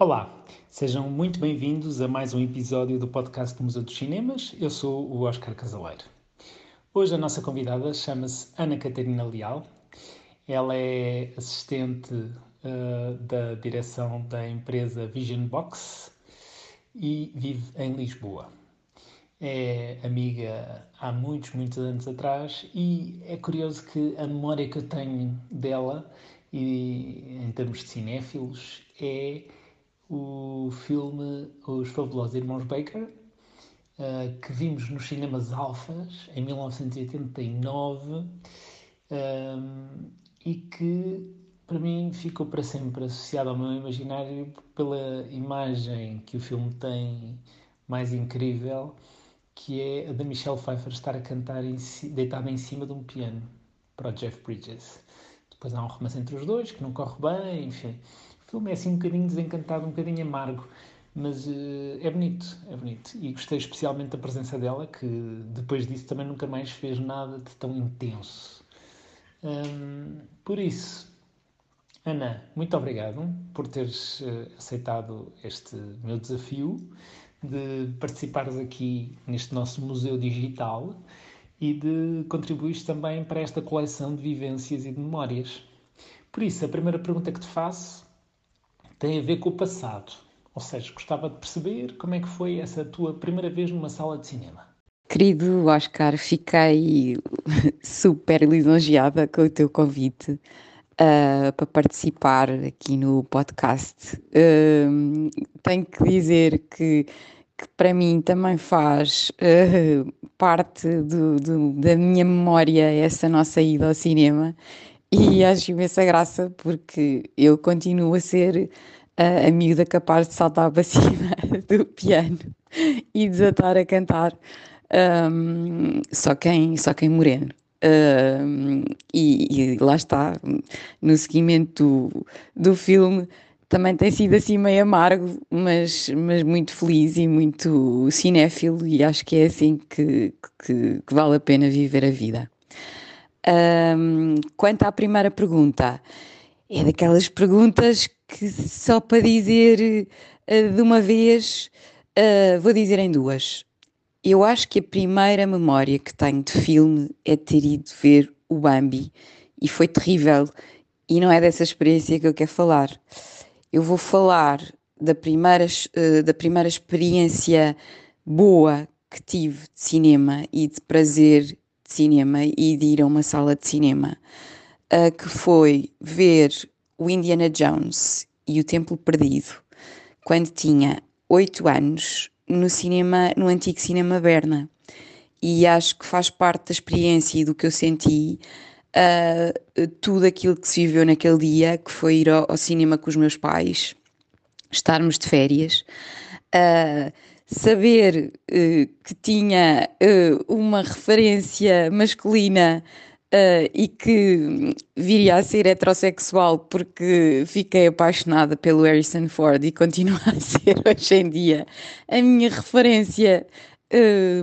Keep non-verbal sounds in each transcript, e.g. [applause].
Olá, sejam muito bem-vindos a mais um episódio do podcast do Museu dos Cinemas. Eu sou o Oscar Casaleiro. Hoje a nossa convidada chama-se Ana Catarina Leal. Ela é assistente uh, da direção da empresa Vision Box e vive em Lisboa. É amiga há muitos, muitos anos atrás e é curioso que a memória que eu tenho dela, e em termos de cinéfilos, é o filme Os Fabulosos Irmãos Baker, uh, que vimos nos cinemas Alfas em 1989 um, eh, e que para mim ficou para sempre associado ao meu imaginário pela imagem que o filme tem mais incrível, que é a da Michelle Pfeiffer estar a cantar em, deitada em cima de um piano para o Jeff Bridges. Depois há um romance entre os dois que não corre bem, enfim. O filme é assim um bocadinho desencantado, um bocadinho amargo, mas uh, é bonito, é bonito. E gostei especialmente da presença dela, que depois disso também nunca mais fez nada de tão intenso. Um, por isso, Ana, muito obrigado por teres uh, aceitado este meu desafio de participares aqui neste nosso museu digital e de contribuires também para esta coleção de vivências e de memórias. Por isso, a primeira pergunta que te faço tem a ver com o passado. Ou seja, gostava de perceber como é que foi essa tua primeira vez numa sala de cinema. Querido Oscar, fiquei [laughs] super lisonjeada com o teu convite uh, para participar aqui no podcast. Uh, tenho que dizer que, que, para mim também faz uh, parte do, do, da minha memória essa nossa ida ao cinema e acho imensa graça porque eu continuo a ser a, a miúda capaz de saltar para [laughs] cima do piano e desatar a cantar. Um, só quem só quem moreno um, e, e, lá está no seguimento do, do filme também tem sido assim meio amargo mas, mas muito feliz e muito cinéfilo e acho que é assim que, que, que vale a pena viver a vida um, quanto à primeira pergunta, é daquelas perguntas que só para dizer uh, de uma vez, uh, vou dizer em duas. Eu acho que a primeira memória que tenho de filme é ter ido ver o Bambi e foi terrível. E não é dessa experiência que eu quero falar. Eu vou falar da primeira, uh, da primeira experiência boa que tive de cinema e de prazer de cinema e de ir a uma sala de cinema, uh, que foi ver o Indiana Jones e o Templo Perdido quando tinha oito anos no cinema, no antigo cinema Berna. E acho que faz parte da experiência e do que eu senti uh, tudo aquilo que se viveu naquele dia, que foi ir ao, ao cinema com os meus pais, estarmos de férias. Uh, saber uh, que tinha uh, uma referência masculina uh, e que viria a ser heterossexual porque fiquei apaixonada pelo Harrison Ford e continua a ser [laughs] hoje em dia a minha referência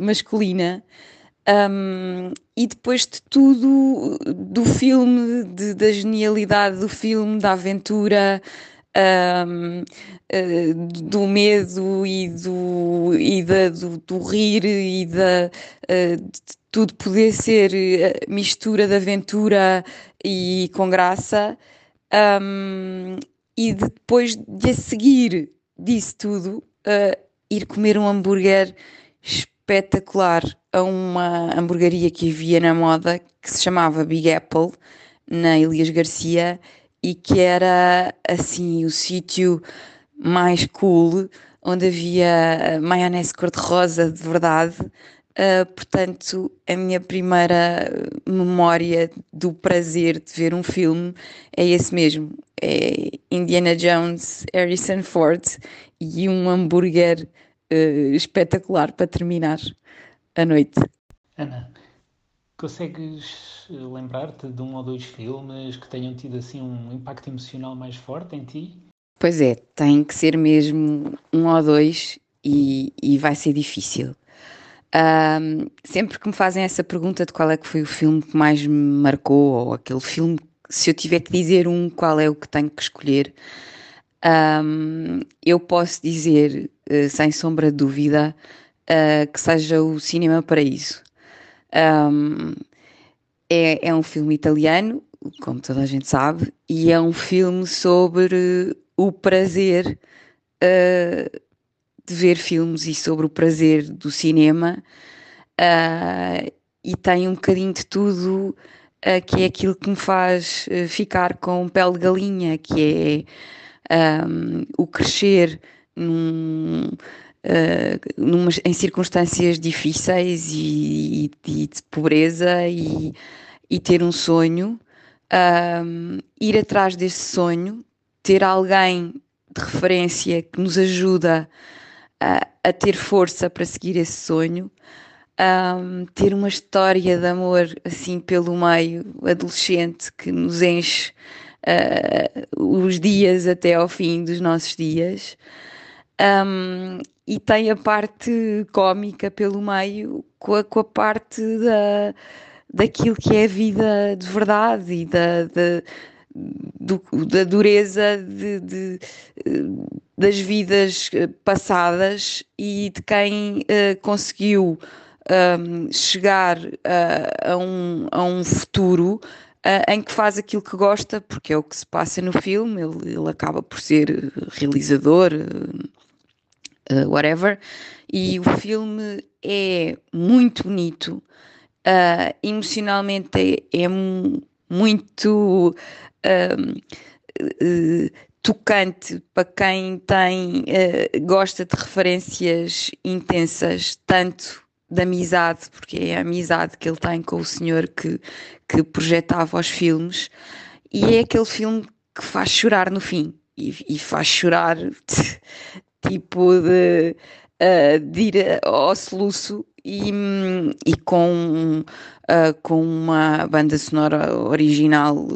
masculina. Um, e depois de tudo, do filme, de, da genialidade do filme, da aventura, um, uh, eh, do medo e do, e da, do, do rir e da, uh, de tudo poder ser eh, mistura de aventura e com graça. Um, e depois de a seguir disso tudo, uh, ir comer um hambúrguer espetacular a uma hamburgueria que havia na moda que se chamava Big Apple, na Elias Garcia, e que era assim o sítio mais cool, onde havia maionese cor-de-rosa de verdade. Uh, portanto, a minha primeira memória do prazer de ver um filme é esse mesmo: é Indiana Jones, Harrison Ford e um hambúrguer uh, espetacular para terminar a noite. Ana, Consegues eh, lembrar-te de um ou dois filmes que tenham tido assim um impacto emocional mais forte em ti? Pois é, tem que ser mesmo um ou dois e, e vai ser difícil. Um, sempre que me fazem essa pergunta de qual é que foi o filme que mais me marcou, ou aquele filme, se eu tiver que dizer um, qual é o que tenho que escolher, um, eu posso dizer, uh, sem sombra de dúvida, uh, que seja o Cinema Paraíso. Um, é, é um filme italiano, como toda a gente sabe, e é um filme sobre o prazer uh, de ver filmes e sobre o prazer do cinema. Uh, e tem um bocadinho de tudo uh, que é aquilo que me faz ficar com pele de galinha, que é um, o crescer num, numa, em circunstâncias difíceis e, e, e de pobreza e, e ter um sonho ir atrás desse sonho, ter alguém de referência que nos ajuda a, a ter força para seguir esse sonho, ter uma história de amor assim pelo meio, adolescente, que nos enche uh, os dias até ao fim dos nossos dias. Um, e tem a parte cómica pelo meio com a, com a parte da, daquilo que é a vida de verdade e da, da, do, da dureza de, de, das vidas eh, passadas e de quem uh, conseguiu um, chegar a, a, um, a um futuro em que faz aquilo que gosta, porque é o que se passa no filme, ele, ele acaba por ser realizador, uh, whatever, e o filme é muito bonito uh, emocionalmente é, é muito uh, tocante para quem tem gosta de referências intensas, tanto da amizade, porque é a amizade que ele tem com o senhor que, que projetava os filmes, e é aquele filme que faz chorar no fim, e, e faz chorar [laughs] tipo de, uh, de ir ao soluço e, e com, uh, com uma banda sonora original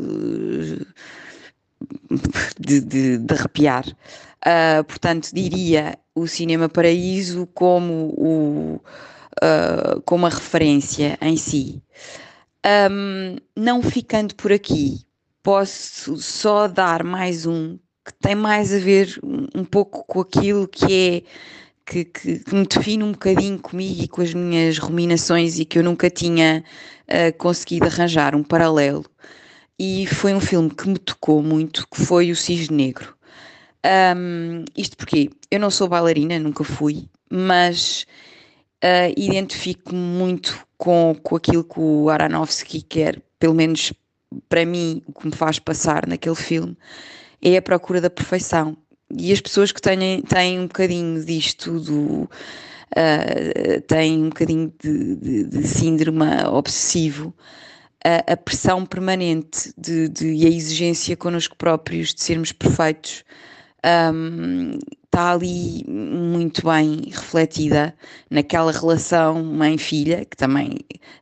de, de, de, arrepiar. Portanto, diria o Cinema Paraíso como, o, como a referência em si. Um, não ficando por aqui, posso só dar mais um que tem mais a ver um pouco com aquilo que é que, que, que, me define um bocadinho comigo e com as minhas ruminações e que eu nunca tinha uh, conseguido arranjar um paralelo. E foi um filme que me tocou muito, que foi o Cisne Negro. Um, isto porque eu não sou bailarina, nunca fui, mas uh, identifico-me muito com, com aquilo que o Aronofsky quer, pelo menos para mim, o que me faz passar naquele filme, é a procura da perfeição e as pessoas que têm, têm um bocadinho disto do. Uh, têm um bocadinho de, de, de síndrome obsessivo, uh, a pressão permanente de, de, e a exigência connosco próprios de sermos perfeitos um, está ali muito bem refletida naquela relação mãe-filha, que também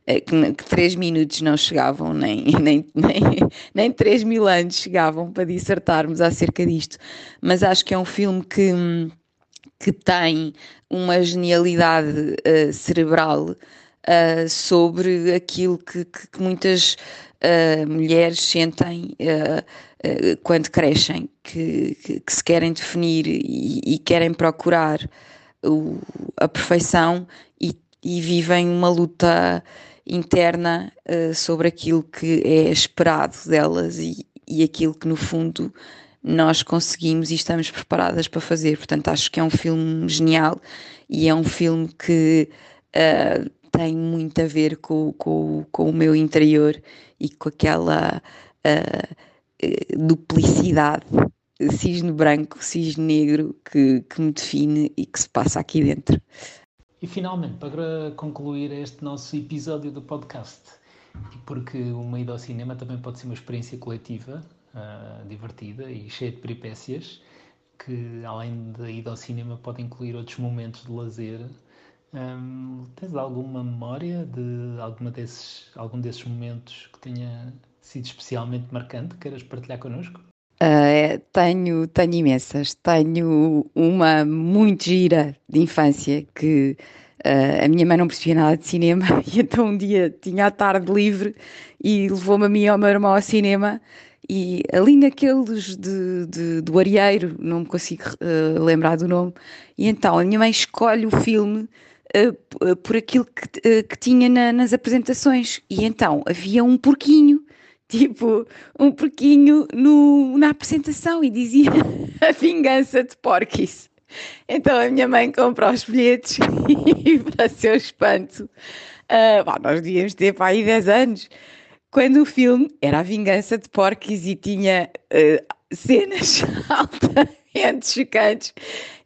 eh, que, que, três minutos não chegavam, nem, [laughs] nem, nem, nem três mil anos chegavam para dissertarmos acerca disto. Mas acho que é um filme que, que tem uma genialidade uh, cerebral uh, sobre aquilo que, que, que muitas uh, mulheres sentem uh, quando crescem, que, que, que, se querem definir e, e querem procurar o, a perfeição e, e, vivem uma luta interna sobre aquilo que é esperado delas e, e aquilo que no fundo nós conseguimos e estamos preparadas para fazer. Portanto, acho que é um filme genial e é um filme que uh, tem muito a ver com, com, com o meu interior e com aquela uh, duplicidade, cisne branco, cisne negro que, que me define e que se passa aqui dentro. E finalmente, para concluir este nosso episódio do podcast, porque uma ida ao cinema também pode ser uma experiência coletiva, uh, divertida e cheia de peripécias, que além da ida ao cinema pode incluir outros momentos de lazer Tens alguma memória de alguma desses, algum desses momentos que tenha sido especialmente marcante? Queiras partilhar connosco? Uh, tenho, tenho imensas. Tenho uma muito gira de infância que uh, a minha mãe não percebia nada de cinema [laughs] e então um dia tinha a tarde livre e levou-me a mim e ao meu irmão ao cinema e ali naqueles de, de, do Arieiro, não me consigo uh, lembrar do nome, e então a minha mãe escolhe o filme uh, por aquilo que, uh, que tinha na, nas apresentações, e então havia um porquinho, [laughs] tipo um porquinho no, na apresentação, e dizia [laughs] a vingança de Porquis. Então a minha mãe comprou os bilhetes [laughs] e, para seu espanto, bom, nós devíamos ter para aí 10 anos, quando o filme era a vingança de Porquis e tinha cenas [laughs] altamente chocantes.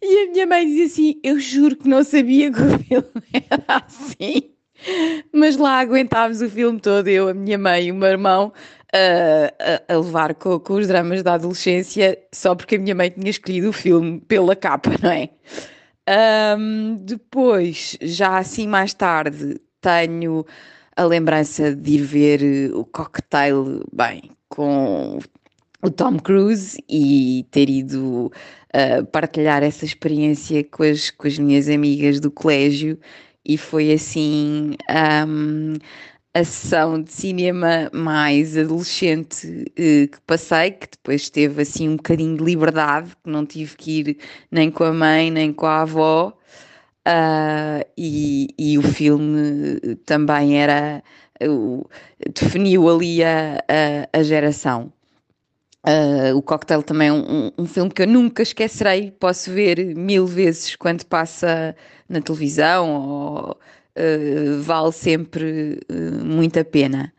E a minha mãe dizia assim: Eu juro que não sabia que o [laughs] filme era assim. Mas lá aguentámos o filme todo, eu, a minha mãe e o meu irmão, uh, a, a, levar com, com, os dramas da adolescência, só porque a minha mãe tinha escolhido o filme pela capa, não é? Um, depois, já assim mais tarde, tenho a lembrança de ir ver o cocktail, bem, com o Tom Cruise e ter ido uh, partilhar essa experiência com as, com as minhas amigas do colégio e foi assim um, a sessão de cinema mais adolescente uh, que passei, que depois teve assim um bocadinho de liberdade, que não tive que ir nem com a mãe nem com a avó. Uh, e, e, o filme também era uh, definiu ali a, a, a geração. Uh, o Cocktail também é um, um, filme que eu nunca esquecerei, posso ver mil vezes quando passa na televisão, ou, vale sempre muito a pena.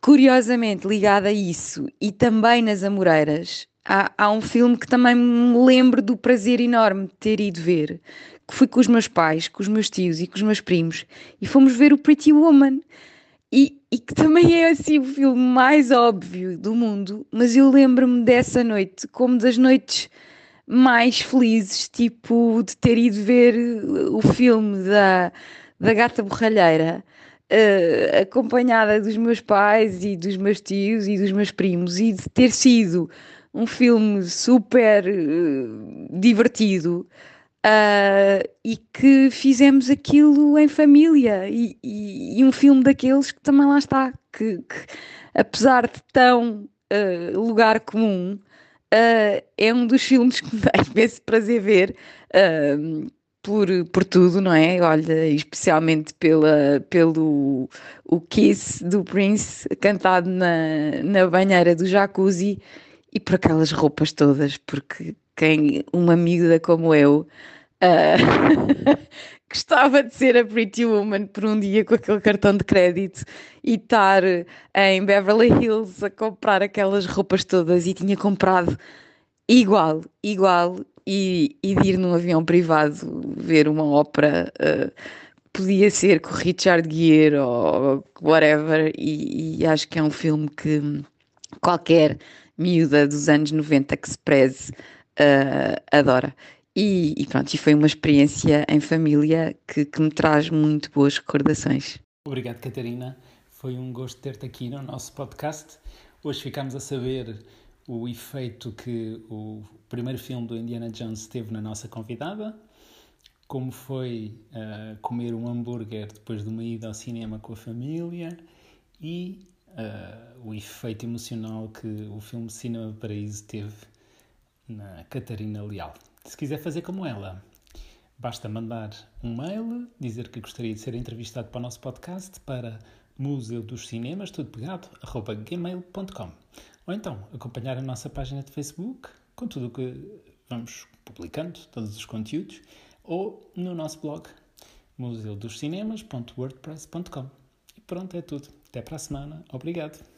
Curiosamente, ligado a isso e também nas Amoreiras, há, há um filme que também me lembro do prazer enorme de ter ido ver, que fui com os meus pais, com os meus tios e com os meus primos e fomos ver o Pretty Woman. E, e que também é assim o filme mais óbvio do mundo, mas eu lembro-me dessa noite como das noites mais felizes, tipo de ter ido ver o filme da, da Gata Borralheira, uh, acompanhada dos meus pais e dos meus tios e dos meus primos, e de ter sido um filme super uh, divertido Uh, e que fizemos aquilo em família e, e, e, um filme daqueles que também lá está, que, que apesar de tão uh, lugar comum, uh, é um dos filmes que me [laughs] dá imenso prazer ver por, por tudo, não é? Olha, especialmente pela, pelo o Kiss do Prince cantado na, na banheira do jacuzzi e por aquelas roupas todas, porque quem, uma miúda como eu, [laughs] uh, gostava de ser a Pretty Woman por um dia com aquele cartão de crédito e estar em Beverly Hills a comprar aquelas roupas todas e tinha comprado igual, igual, e, e de ir num avião privado ver uma ópera. Uh, podia ser com Richard Gere ou whatever, e, e acho que é um filme que qualquer miúda dos anos 90 que se preze uh, adora. E, e, pronto, e foi uma experiência em família que, que me traz muito boas recordações. Obrigado, Catarina. Foi um gosto ter-te aqui no nosso podcast. Hoje ficamos a saber o efeito que o primeiro filme do Indiana Jones teve na nossa convidada, como foi uh, comer um hambúrguer depois de uma ida ao cinema com a família e uh, o efeito emocional que o filme Cinema Paraíso teve na Catarina Leal. Se quiser fazer como ela, basta mandar um mail, dizer que gostaria de ser entrevistado para o nosso podcast para museu dos cinemas, tudo pegado, arroba gmail.com. Ou então acompanhar a nossa página de Facebook com tudo o que vamos publicando, todos os conteúdos, ou no nosso blog museudoscinemas.wordpress.com. E pronto, é tudo. Até para a semana. Obrigado.